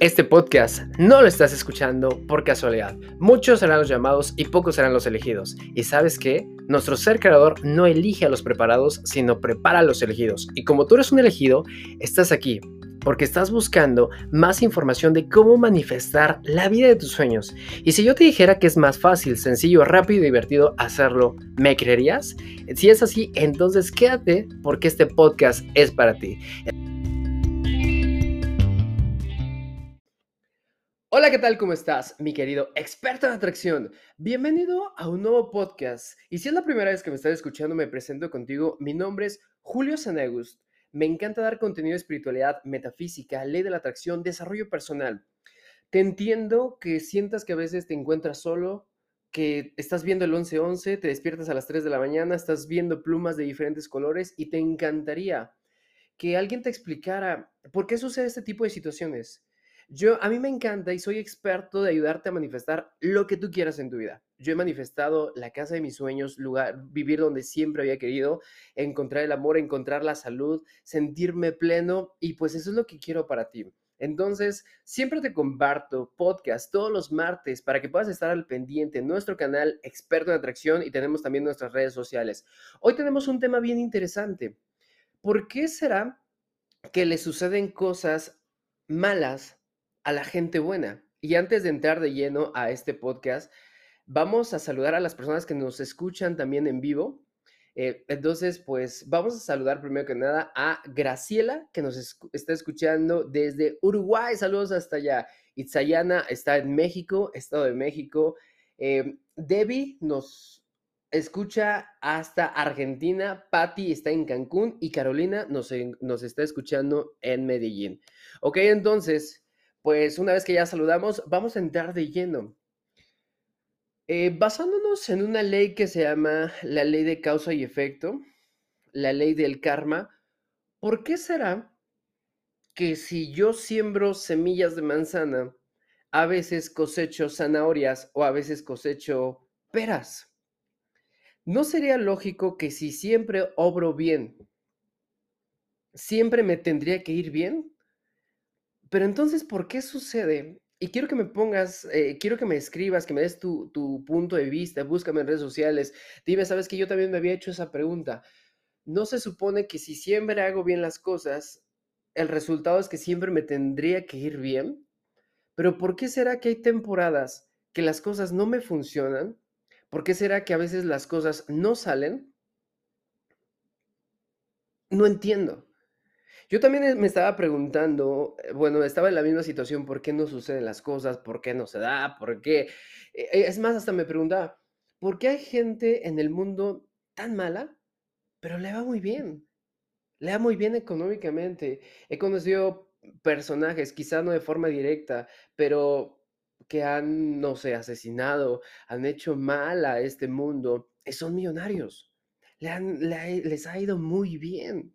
Este podcast no lo estás escuchando por casualidad. Muchos serán los llamados y pocos serán los elegidos. ¿Y sabes qué? Nuestro ser creador no elige a los preparados, sino prepara a los elegidos. Y como tú eres un elegido, estás aquí porque estás buscando más información de cómo manifestar la vida de tus sueños. Y si yo te dijera que es más fácil, sencillo, rápido y divertido hacerlo, ¿me creerías? Si es así, entonces quédate porque este podcast es para ti. Hola, ¿qué tal? ¿Cómo estás, mi querido experto en atracción? Bienvenido a un nuevo podcast. Y si es la primera vez que me estás escuchando, me presento contigo. Mi nombre es Julio Sanegust. Me encanta dar contenido de espiritualidad, metafísica, ley de la atracción, desarrollo personal. Te entiendo que sientas que a veces te encuentras solo, que estás viendo el 11-11, te despiertas a las 3 de la mañana, estás viendo plumas de diferentes colores y te encantaría que alguien te explicara por qué sucede este tipo de situaciones yo, a mí me encanta y soy experto de ayudarte a manifestar lo que tú quieras en tu vida. Yo he manifestado la casa de mis sueños, lugar, vivir donde siempre había querido, encontrar el amor, encontrar la salud, sentirme pleno y pues eso es lo que quiero para ti. Entonces, siempre te comparto podcast todos los martes para que puedas estar al pendiente en nuestro canal Experto en Atracción y tenemos también nuestras redes sociales. Hoy tenemos un tema bien interesante. ¿Por qué será que le suceden cosas malas a la gente buena. Y antes de entrar de lleno a este podcast, vamos a saludar a las personas que nos escuchan también en vivo. Eh, entonces, pues vamos a saludar primero que nada a Graciela, que nos está escuchando desde Uruguay. Saludos hasta allá. Itzayana está en México, Estado de México. Eh, Debbie nos escucha hasta Argentina. Patti está en Cancún y Carolina nos, nos está escuchando en Medellín. Ok, entonces pues una vez que ya saludamos, vamos a entrar de lleno. Eh, basándonos en una ley que se llama la ley de causa y efecto, la ley del karma, ¿por qué será que si yo siembro semillas de manzana, a veces cosecho zanahorias o a veces cosecho peras? ¿No sería lógico que si siempre obro bien, siempre me tendría que ir bien? Pero entonces, ¿por qué sucede? Y quiero que me pongas, eh, quiero que me escribas, que me des tu, tu punto de vista, búscame en redes sociales. Dime, sabes que yo también me había hecho esa pregunta. ¿No se supone que si siempre hago bien las cosas, el resultado es que siempre me tendría que ir bien? Pero ¿por qué será que hay temporadas que las cosas no me funcionan? ¿Por qué será que a veces las cosas no salen? No entiendo. Yo también me estaba preguntando, eh, bueno, estaba en la misma situación, ¿por qué no suceden las cosas? ¿Por qué no se da? ¿Por qué? Eh, eh, es más, hasta me preguntaba, ¿por qué hay gente en el mundo tan mala, pero le va muy bien? Le va muy bien económicamente. He conocido personajes, quizá no de forma directa, pero que han, no sé, asesinado, han hecho mal a este mundo, son millonarios. les ha ido muy bien.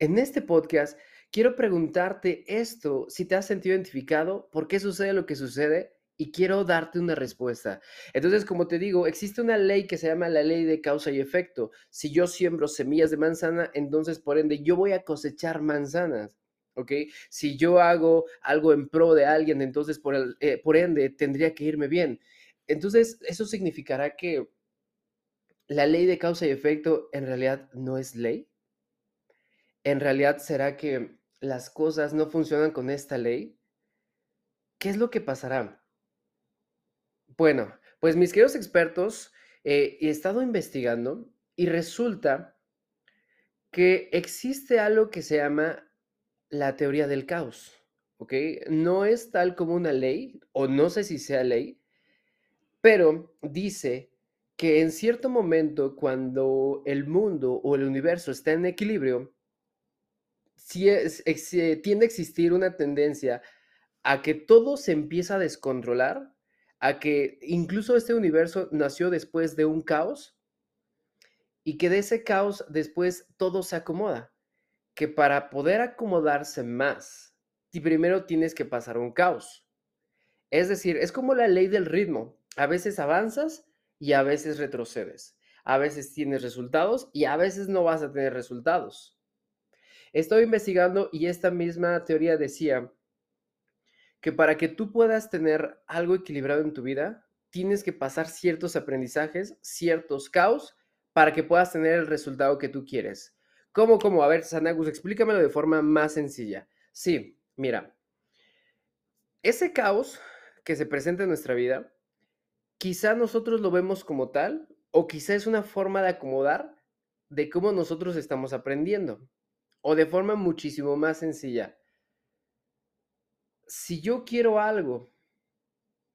En este podcast quiero preguntarte esto, si te has sentido identificado, por qué sucede lo que sucede y quiero darte una respuesta. Entonces, como te digo, existe una ley que se llama la ley de causa y efecto. Si yo siembro semillas de manzana, entonces por ende yo voy a cosechar manzanas. ¿Ok? Si yo hago algo en pro de alguien, entonces por, eh, por ende tendría que irme bien. Entonces, eso significará que la ley de causa y efecto en realidad no es ley en realidad será que las cosas no funcionan con esta ley? ¿Qué es lo que pasará? Bueno, pues mis queridos expertos, eh, he estado investigando y resulta que existe algo que se llama la teoría del caos, ¿ok? No es tal como una ley, o no sé si sea ley, pero dice que en cierto momento cuando el mundo o el universo está en equilibrio, si es, tiende a existir una tendencia a que todo se empieza a descontrolar, a que incluso este universo nació después de un caos y que de ese caos después todo se acomoda, que para poder acomodarse más, primero tienes que pasar un caos. Es decir, es como la ley del ritmo, a veces avanzas y a veces retrocedes, a veces tienes resultados y a veces no vas a tener resultados. Estoy investigando y esta misma teoría decía que para que tú puedas tener algo equilibrado en tu vida, tienes que pasar ciertos aprendizajes, ciertos caos, para que puedas tener el resultado que tú quieres. ¿Cómo, cómo? A ver, Sanagus, explícamelo de forma más sencilla. Sí, mira, ese caos que se presenta en nuestra vida, quizá nosotros lo vemos como tal, o quizá es una forma de acomodar de cómo nosotros estamos aprendiendo, o de forma muchísimo más sencilla. Si yo quiero algo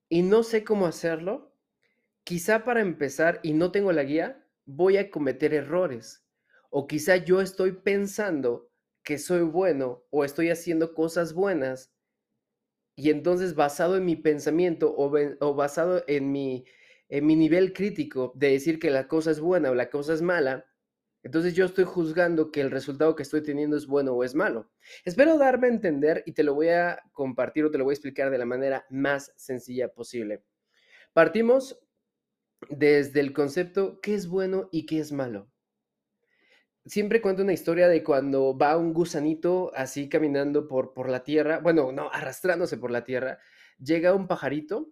y no sé cómo hacerlo, quizá para empezar y no tengo la guía, voy a cometer errores o quizá yo estoy pensando que soy bueno o estoy haciendo cosas buenas y entonces basado en mi pensamiento o, basado en mi, nivel crítico de decir que la cosa es buena o la cosa es mala, entonces yo estoy juzgando que el resultado que estoy teniendo es bueno o es malo. Espero darme a entender y te lo voy a compartir o te lo voy a explicar de la manera más sencilla posible. Partimos desde el concepto qué es bueno y qué es malo siempre cuento una historia de cuando va un gusanito así caminando por, por la tierra, bueno, no, arrastrándose por la tierra, llega un pajarito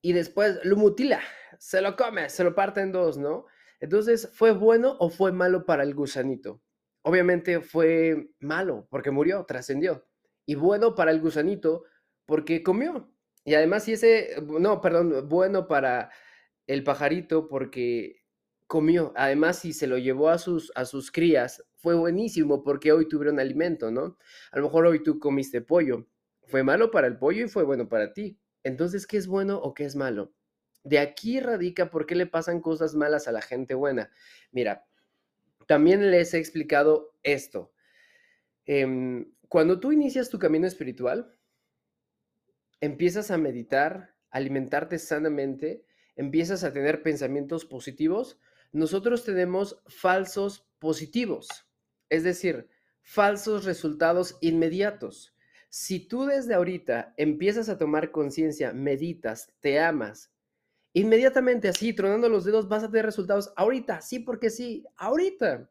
y después lo mutila, se lo come, se lo parte en dos, ¿no? Entonces, ¿fue bueno o fue malo para el gusanito? Obviamente fue malo porque murió, trascendió. Y bueno para el gusanito porque comió. Y además, si ese, no, perdón, bueno para el pajarito porque comió. Además, si se lo llevó a sus, a sus crías, fue buenísimo porque hoy tuvieron alimento, ¿no? A lo mejor hoy tú comiste pollo. Fue malo para el pollo y fue bueno para ti. Entonces, ¿qué es bueno o qué es malo? De aquí radica por qué le pasan cosas malas a la gente buena. Mira, también les he explicado esto. Em, cuando tú inicias tu camino espiritual, empiezas a meditar, alimentarte sanamente, empiezas a tener pensamientos positivos, nosotros tenemos falsos positivos, es decir, falsos resultados inmediatos. Si tú desde ahorita empiezas a tomar conciencia, meditas, te amas, inmediatamente así, tronando los dedos, vas a tener resultados ahorita, sí, porque sí, ahorita.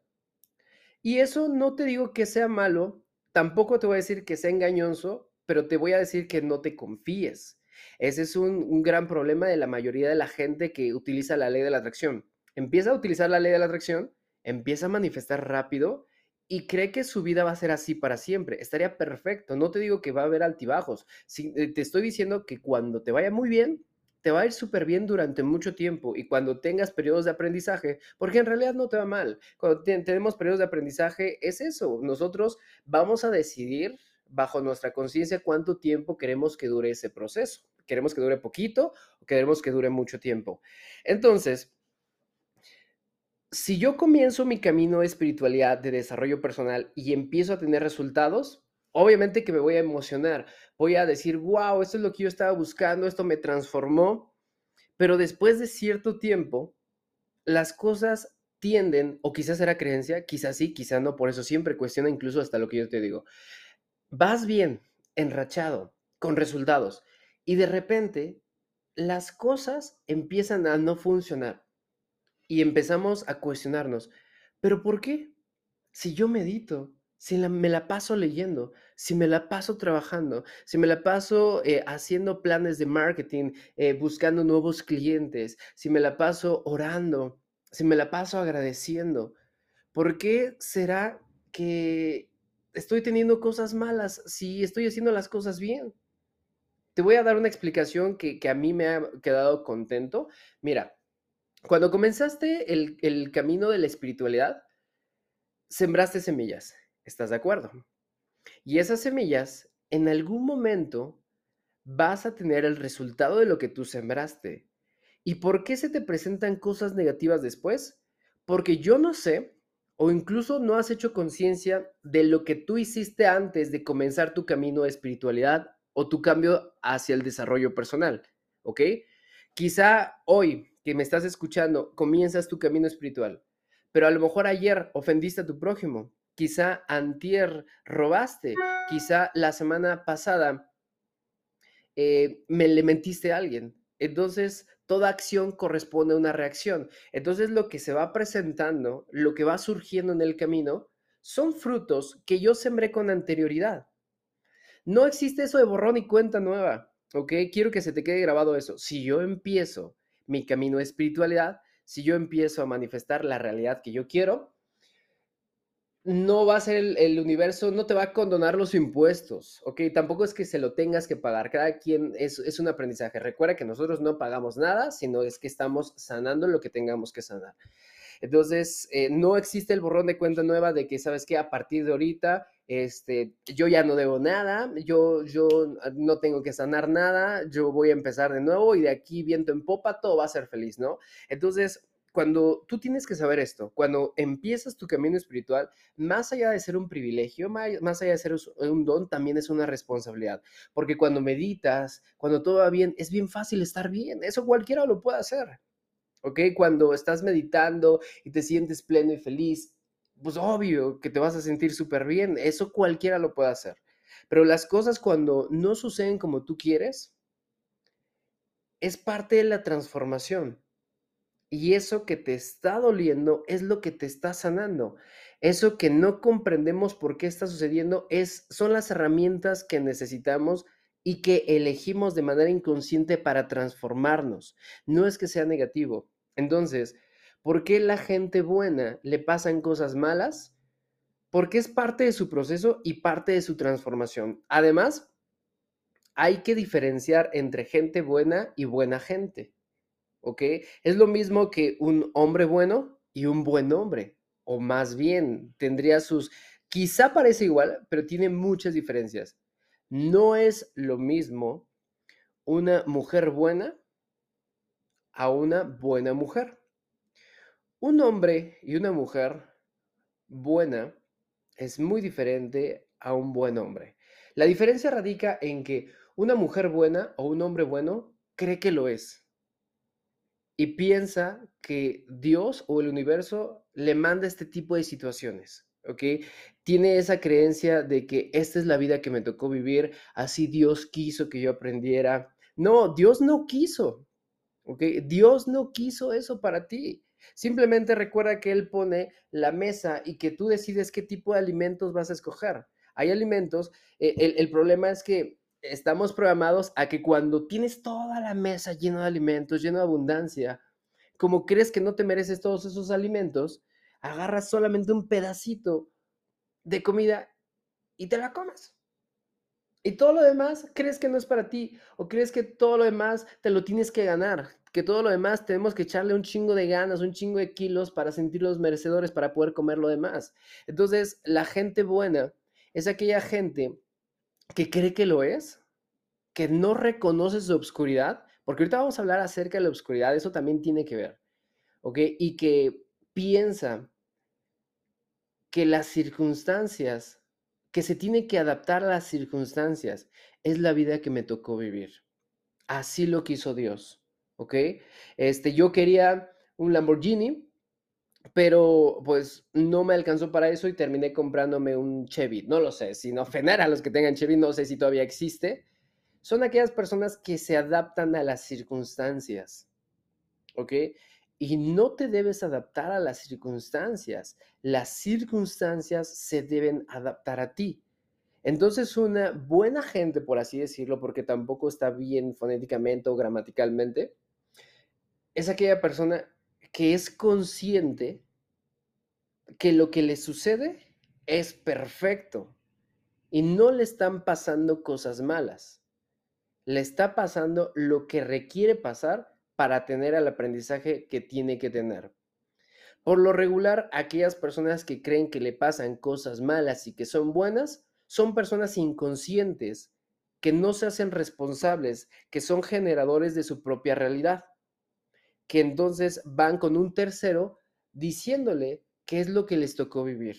Y eso no te digo que sea malo, tampoco te voy a decir que sea engañoso, pero te voy a decir que no te confíes. Ese es un, un gran problema de la mayoría de la gente que utiliza la ley de la atracción empieza a utilizar la ley de la atracción, empieza a manifestar rápido y cree que su vida va a ser así para siempre. Estaría perfecto. No te digo que va a haber altibajos. Eh, te estoy diciendo que cuando te vaya muy bien, te va a ir súper bien durante mucho tiempo y cuando tengas periodos de aprendizaje, porque en realidad no te va mal. Cuando tenemos periodos de aprendizaje, es eso. Nosotros vamos a decidir bajo nuestra conciencia cuánto tiempo queremos que dure ese proceso. ¿Queremos que dure poquito o queremos que dure mucho tiempo? Entonces, si yo comienzo mi camino de espiritualidad, de desarrollo personal y empiezo a tener resultados, obviamente que me voy a emocionar. Voy a decir, wow, esto es lo que yo estaba buscando, esto me transformó. Pero después de cierto tiempo, las cosas tienden, o quizás era creencia, quizás sí, quizás no, por eso siempre cuestiona incluso hasta lo que yo te digo. Vas bien, enrachado, con resultados, y de repente las cosas empiezan a no funcionar y empezamos a cuestionarnos, ¿pero por qué? Si yo medito, si me la paso leyendo, si me la paso trabajando, si me la paso eh, haciendo planes de marketing, eh, buscando nuevos clientes, si me la paso orando, si me la paso agradeciendo, ¿por qué será que estoy teniendo cosas malas si estoy haciendo las cosas bien? Te voy a dar una explicación que, que a mí me ha quedado contento. Mira, cuando comenzaste el, camino de la espiritualidad, sembraste semillas, ¿estás de acuerdo? Y esas semillas, en algún momento, vas a tener el resultado de lo que tú sembraste. ¿Y por qué se te presentan cosas negativas después? Porque yo no sé, o incluso no has hecho conciencia de lo que tú hiciste antes de comenzar tu camino de espiritualidad o tu cambio hacia el desarrollo personal, ¿ok? Quizá hoy que me estás escuchando, comienzas tu camino espiritual, pero a lo mejor ayer ofendiste a tu prójimo, quizá antier robaste, quizá la semana pasada eh, me le mentiste a alguien. Entonces, toda acción corresponde a una reacción. Entonces, lo que se va presentando, lo que va surgiendo en el camino, son frutos que yo sembré con anterioridad. No existe eso de borrón y cuenta nueva, ¿ok? Quiero que se te quede grabado eso. Si yo empiezo mi camino de espiritualidad, si yo empiezo a manifestar la realidad que yo quiero, no va a ser el, universo, no te va a condonar los impuestos, ¿ok? Tampoco es que se lo tengas que pagar, cada quien es, es un aprendizaje. Recuerda que nosotros no pagamos nada, sino es que estamos sanando lo que tengamos que sanar. Entonces, eh, no existe el borrón de cuenta nueva de que, ¿sabes qué? A partir de ahorita, este, yo ya no debo nada, yo, yo no tengo que sanar nada, yo voy a empezar de nuevo y de aquí viento en popa, todo va a ser feliz, ¿no? Entonces, cuando tú tienes que saber esto, cuando empiezas tu camino espiritual, más allá de ser un privilegio, más allá de ser un don, también es una responsabilidad. Porque cuando meditas, cuando todo va bien, es bien fácil estar bien. Eso cualquiera lo puede hacer. ¿ok? Cuando estás meditando y te sientes pleno y feliz, pues obvio que te vas a sentir súper bien, eso cualquiera lo puede hacer. Pero las cosas cuando no suceden como tú quieres, es parte de la transformación. Y eso que te está doliendo es lo que te está sanando. Eso que no comprendemos por qué está sucediendo es, son las herramientas que necesitamos y que elegimos de manera inconsciente para transformarnos. No es que sea negativo. Entonces, ¿por qué la gente buena le pasan cosas malas? Porque es parte de su proceso y parte de su transformación. Además, hay que diferenciar entre gente buena y buena gente. ¿Ok? Es lo mismo que un hombre bueno y un buen hombre. O más bien, tendría sus... Quizá parece igual, pero tiene muchas diferencias. No es lo mismo una mujer buena a una buena mujer. Un hombre y una mujer buena es muy diferente a un buen hombre. La diferencia radica en que una mujer buena o un hombre bueno cree que lo es y piensa que Dios o el universo le manda este tipo de situaciones. ¿ok? Tiene esa creencia de que esta es la vida que me tocó vivir, así Dios quiso que yo aprendiera. No, Dios no quiso, ¿ok? Dios no quiso eso para ti. Simplemente recuerda que Él pone la mesa y que tú decides qué tipo de alimentos vas a escoger. Hay alimentos, eh, el, el problema es que estamos programados a que cuando tienes toda la mesa llena de alimentos, llena de abundancia, como crees que no te mereces todos esos alimentos, agarras solamente un pedacito de comida y te la comes. Y todo lo demás crees que no es para ti o crees que todo lo demás te lo tienes que ganar, que todo lo demás tenemos que echarle un chingo de ganas, un chingo de kilos para sentirlos merecedores para poder comer lo demás. Entonces, la gente buena es aquella gente que cree que lo es, que no reconoce su obscuridad, porque ahorita vamos a hablar acerca de la obscuridad, eso también tiene que ver, ¿ok? Y que piensa que las circunstancias, que se tiene que adaptar a las circunstancias, es la vida que me tocó vivir. Así lo quiso Dios, ¿ok? Este, yo quería un Lamborghini, pero pues no me alcanzó para eso y terminé comprándome un Chevy. No lo sé, sin ofender a los que tengan Chevy, no sé si todavía existe. Son aquellas personas que se adaptan a las circunstancias, ¿ok? y no te debes adaptar a las circunstancias. Las circunstancias se deben adaptar a ti. Entonces, una buena gente, por así decirlo, porque tampoco está bien fonéticamente o gramaticalmente, es aquella persona que es consciente que lo que le sucede es perfecto y no le están pasando cosas malas. Le está pasando lo que requiere pasar para tener el aprendizaje que tiene que tener. Por lo regular, aquellas personas que creen que le pasan cosas malas y que son buenas, son personas inconscientes, que no se hacen responsables, que son generadores de su propia realidad, que entonces van con un tercero diciéndole qué es lo que les tocó vivir.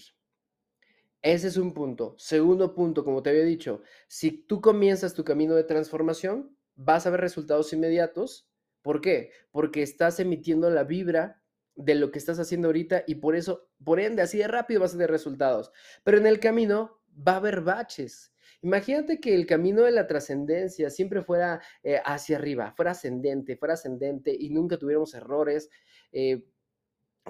Ese es un punto. Segundo punto, como te había dicho, si tú comienzas tu camino de transformación, vas a ver resultados inmediatos ¿Por qué? Porque estás emitiendo la vibra de lo que estás haciendo ahorita y por eso, por ende, así de rápido vas a tener resultados. Pero en el camino va a haber baches. Imagínate que el camino de la trascendencia siempre fuera eh, hacia arriba, fuera ascendente, fuera ascendente y nunca tuviéramos errores. Eh,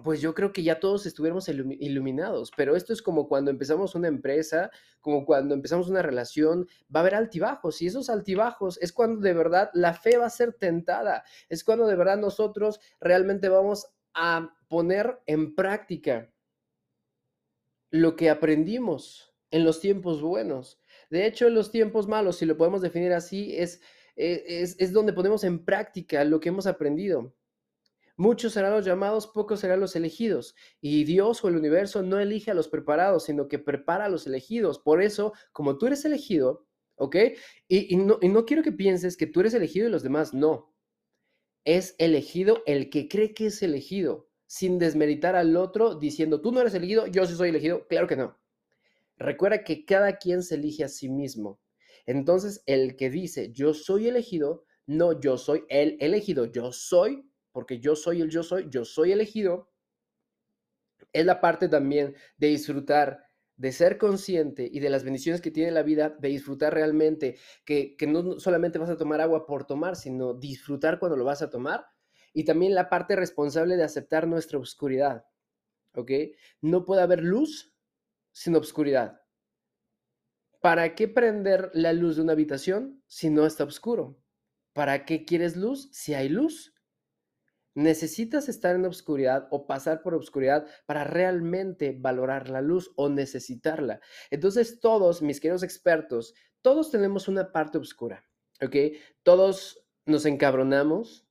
pues yo creo que ya todos estuviéramos iluminados, pero esto es como cuando empezamos una empresa, como cuando empezamos una relación, va a haber altibajos y esos altibajos es cuando de verdad la fe va a ser tentada, es cuando de verdad nosotros realmente vamos a poner en práctica lo que aprendimos en los tiempos buenos. De hecho, los tiempos malos, si lo podemos definir así, es, eh, es, es donde ponemos en práctica lo que hemos aprendido. Muchos serán los llamados, pocos serán los elegidos. Y Dios o el universo no elige a los preparados, sino que prepara a los elegidos. Por eso, como tú eres elegido, ¿ok? Y, no, y no quiero que pienses que tú eres elegido y los demás no. Es elegido el que cree que es elegido, sin desmeritar al otro diciendo, tú no eres elegido, yo sí soy elegido. Claro que no. Recuerda que cada quien se elige a sí mismo. Entonces, el que dice, yo soy elegido, no yo soy el elegido, yo soy porque yo soy el yo soy, yo soy elegido, es la parte también de disfrutar, de ser consciente y de las bendiciones que tiene la vida, de disfrutar realmente, que, que no solamente vas a tomar agua por tomar, sino disfrutar cuando lo vas a tomar. Y también la parte responsable de aceptar nuestra oscuridad, ¿ok? No puede haber luz sin oscuridad. ¿Para qué prender la luz de una habitación si no está oscuro? ¿Para qué quieres luz si hay luz? Necesitas estar en obscuridad o pasar por obscuridad para realmente valorar la luz o necesitarla. Entonces todos, mis queridos expertos, todos tenemos una parte oscura, ¿ok? Todos nos encabronamos,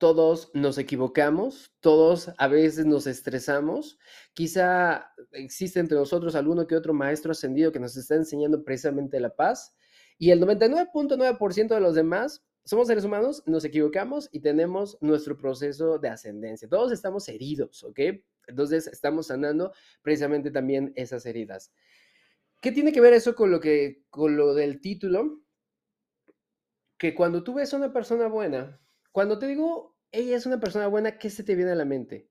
todos nos equivocamos, todos a veces nos estresamos. Quizá existe entre nosotros alguno que otro maestro ascendido que nos está enseñando precisamente la paz. Y el 99.9% de los demás somos seres humanos, nos equivocamos y tenemos nuestro proceso de ascendencia. Todos estamos heridos, ¿ok? Entonces estamos sanando precisamente también esas heridas. ¿Qué tiene que ver eso con lo que con lo del título? Que cuando tú ves a una persona buena, cuando te digo ella es una persona buena, ¿qué se te viene a la mente?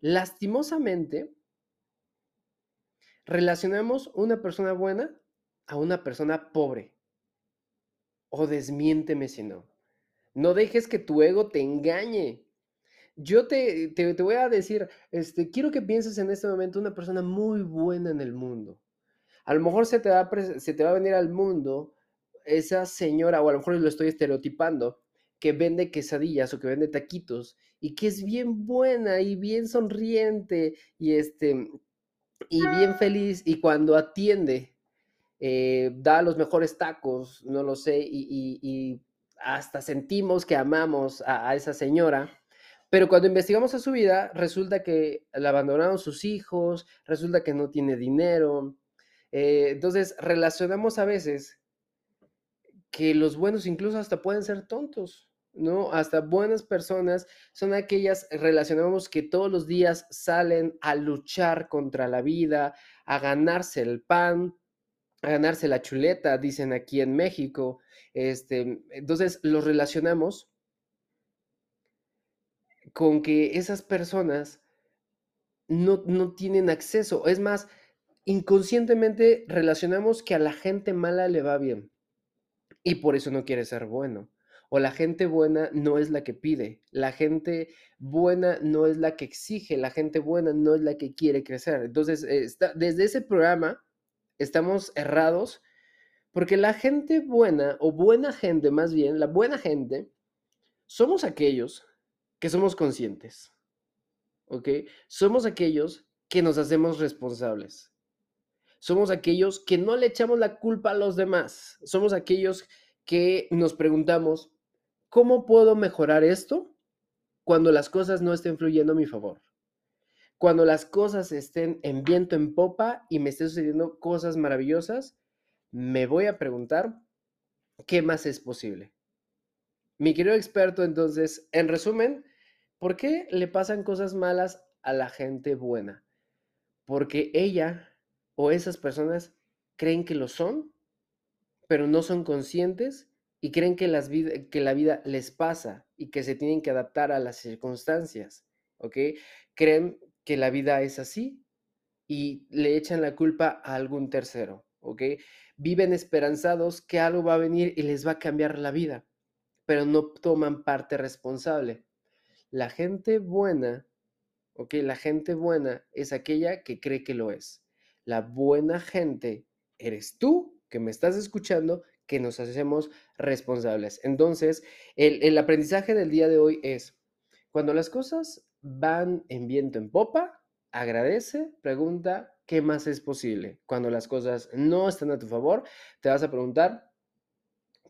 Lastimosamente relacionamos una persona buena a una persona pobre o desmiénteme si no. No dejes que tu ego te engañe. Yo te, te, voy a decir, este, quiero que pienses en este momento una persona muy buena en el mundo. A lo mejor se te, va se te va a venir al mundo esa señora, o a lo mejor lo estoy estereotipando, que vende quesadillas o que vende taquitos y que es bien buena y bien sonriente y este y bien feliz y cuando atiende eh, da los mejores tacos, no lo sé, y, hasta sentimos que amamos a, esa señora. Pero cuando investigamos a su vida, resulta que la abandonaron sus hijos, resulta que no tiene dinero. Eh, entonces, relacionamos a veces que los buenos incluso hasta pueden ser tontos, ¿no? Hasta buenas personas son aquellas, relacionamos que todos los días salen a luchar contra la vida, a ganarse el pan, a ganarse la chuleta, dicen aquí en México. Este, entonces los relacionamos con que esas personas no, no tienen acceso. Es más, inconscientemente relacionamos que a la gente mala le va bien y por eso no quiere ser bueno. O la gente buena no es la que pide, la gente buena no es la que exige, la gente buena no es la que quiere crecer. Entonces, desde ese programa estamos errados porque la gente buena o buena gente más bien, la buena gente, somos aquellos que somos conscientes. ¿Ok? Somos aquellos que nos hacemos responsables. Somos aquellos que no le echamos la culpa a los demás. Somos aquellos que nos preguntamos, ¿cómo puedo mejorar esto cuando las cosas no estén fluyendo a mi favor? Cuando las cosas estén en viento en popa y me estén sucediendo cosas maravillosas, me voy a preguntar, ¿qué más es posible? Mi querido experto, entonces, en resumen, ¿por qué le pasan cosas malas a la gente buena? Porque ella o esas personas creen que lo son, pero no son conscientes y creen que, las que la vida les pasa y que se tienen que adaptar a las circunstancias, ¿ok? Creen que la vida es así y le echan la culpa a algún tercero, ¿ok? Viven esperanzados que algo va a venir y les va a cambiar la vida, pero no toman parte responsable. La gente buena ¿ok? La gente buena es aquella que cree que lo es. La buena gente eres tú que me estás escuchando, que nos hacemos responsables. Entonces, el, el aprendizaje del día de hoy es, cuando las cosas van en viento en popa, agradece, pregunta, ¿qué más es posible? Cuando las cosas no están a tu favor, te vas a preguntar,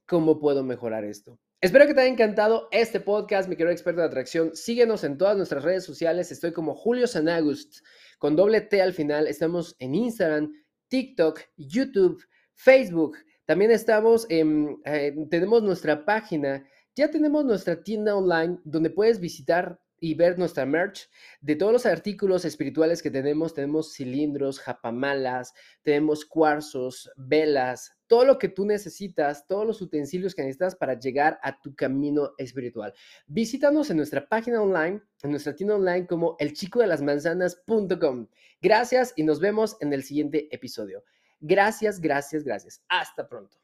¿cómo puedo mejorar esto? Espero que te haya encantado este podcast, mi querido experto de atracción. Síguenos en todas nuestras redes sociales. Estoy como Julio Sanagust, con doble T al final. Estamos en Instagram, TikTok, YouTube, Facebook. También estamos, en, eh, tenemos nuestra página. Ya tenemos nuestra tienda online donde puedes visitar y ver nuestra merch de todos los artículos espirituales que tenemos. Tenemos cilindros, japamalas, tenemos cuarzos, velas, todo lo que tú necesitas, todos los utensilios que necesitas para llegar a tu camino espiritual. Visítanos en nuestra página online, en nuestra tienda online como elchicodelasmanzanas.com. Gracias y nos vemos en el siguiente episodio. Gracias, gracias, gracias. Hasta pronto.